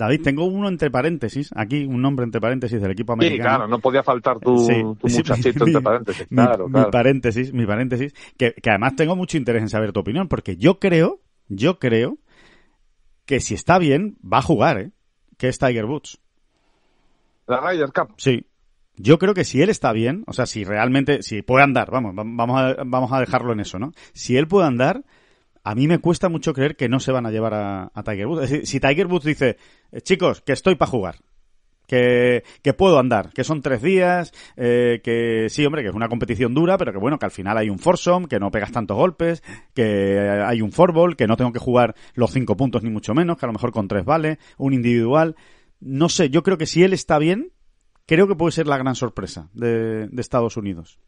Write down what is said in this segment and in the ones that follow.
David, tengo uno entre paréntesis, aquí un nombre entre paréntesis del equipo americano. Sí, claro, no podía faltar tu, muchachito entre paréntesis. Claro, mi, paréntesis, mi paréntesis, que, que además tengo mucho interés en saber tu opinión, porque yo creo, yo creo que si está bien, va a jugar, ¿eh? Que es Tiger Woods. La Ryder Cup. Sí. Yo creo que si él está bien, o sea, si realmente, si puede andar, vamos, vamos a, vamos a dejarlo en eso, ¿no? Si él puede andar, a mí me cuesta mucho creer que no se van a llevar a, Tiger Woods. Si Tiger Woods dice, eh, chicos, que estoy para jugar, que, que, puedo andar, que son tres días, eh, que sí, hombre, que es una competición dura, pero que bueno, que al final hay un foursome, que no pegas tantos golpes, que hay un fourball, que no tengo que jugar los cinco puntos ni mucho menos, que a lo mejor con tres vale, un individual. No sé, yo creo que si él está bien, creo que puede ser la gran sorpresa de, de Estados Unidos.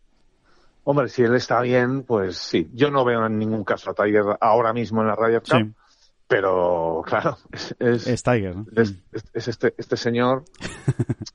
Hombre, si él está bien, pues sí. Yo no veo en ningún caso a Tiger ahora mismo en la Ryder Cup. Pero, claro, es, es, Tiger. ¿no? Es, este, este señor.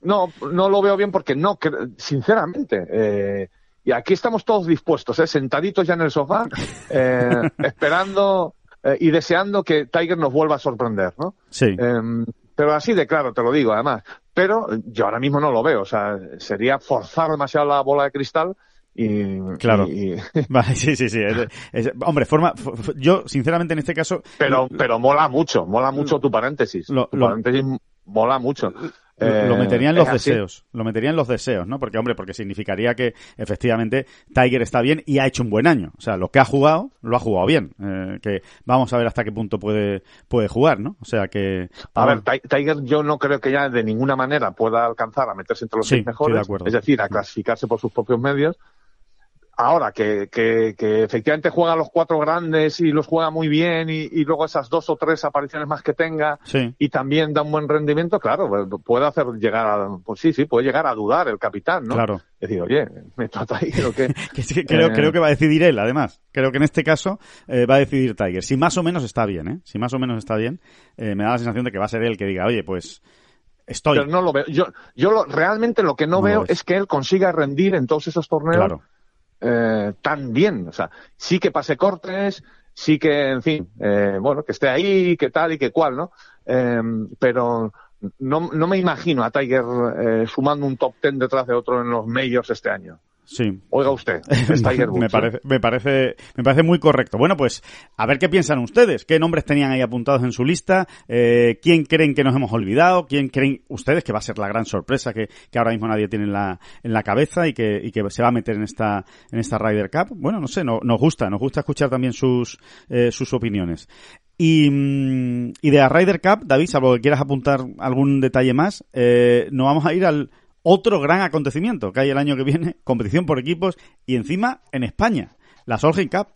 No, no lo veo bien porque no, sinceramente. Eh, y aquí estamos todos dispuestos, ¿eh? sentaditos ya en el sofá, eh, esperando eh, y deseando que Tiger nos vuelva a sorprender, ¿no? Sí. Em, pero así de claro, te lo digo, además. Pero yo ahora mismo no lo veo. O sea, sería forzar demasiado la bola de cristal y, claro. Vale, sí, sí, sí. hombre, forma, yo sinceramente en este caso. Pero, pero mola mucho, mola mucho tu paréntesis. tu paréntesis mola mucho. Lo, eh, metería en los deseos, lo metería en los deseos, ¿no? Porque, hombre, porque significaría que efectivamente Tiger está bien y ha hecho un buen año. O sea, lo que ha jugado, lo ha jugado bien. Eh, que vamos a ver hasta qué punto puede, puede jugar, ¿no? O sea que... A ver, Tiger yo no creo que ya de ninguna manera pueda alcanzar a meterse entre los seis mejores. Es decir, a clasificarse por sus propios medios Ahora, que, que, que, efectivamente juega los cuatro grandes y los juega muy bien y, y luego esas dos o tres apariciones más que tenga y también da un buen rendimiento, claro, puede hacer llegar a, pues sí, sí, puede llegar a dudar el capitán, ¿no? Claro. Es decir, oye, me trata ahí, creo que... creo, creo que va a decidir él, además. Creo que en este caso eh, va a decidir Tiger. Si más o menos está bien, ¿eh? Si más o menos está bien, eh, me da la sensación de que va a ser él que diga, oye, pues... Estoy. Pero no lo veo. Yo, yo lo, realmente lo que no, veo es que él consiga rendir en todos esos torneos claro eh, tan bien. O sea, sí que pase cortes, sí que, en fin, eh, bueno, que esté ahí, que tal y que cual, ¿no? Eh, pero no, no me imagino a Tiger eh, sumando un top ten detrás de otro en los majors este año. Sí. Oiga usted, me, parece, me, parece, me parece muy correcto. Bueno, pues a ver qué piensan ustedes. ¿Qué nombres tenían ahí apuntados en su lista? Eh, ¿Quién creen que nos hemos olvidado? ¿Quién creen ustedes que va a ser la gran sorpresa que, que ahora mismo nadie tiene en la, en la cabeza y que, y que se va a meter en esta, en esta Ryder Cup? Bueno, no sé, no, nos gusta, nos gusta escuchar también sus, eh, sus opiniones. Y, mm, y de la Ryder Cup, David, salvo que quieras apuntar algún detalle más, eh, nos vamos a ir al otro gran acontecimiento que hay el año que viene, competición por equipos y encima en España, la Solheim Cup.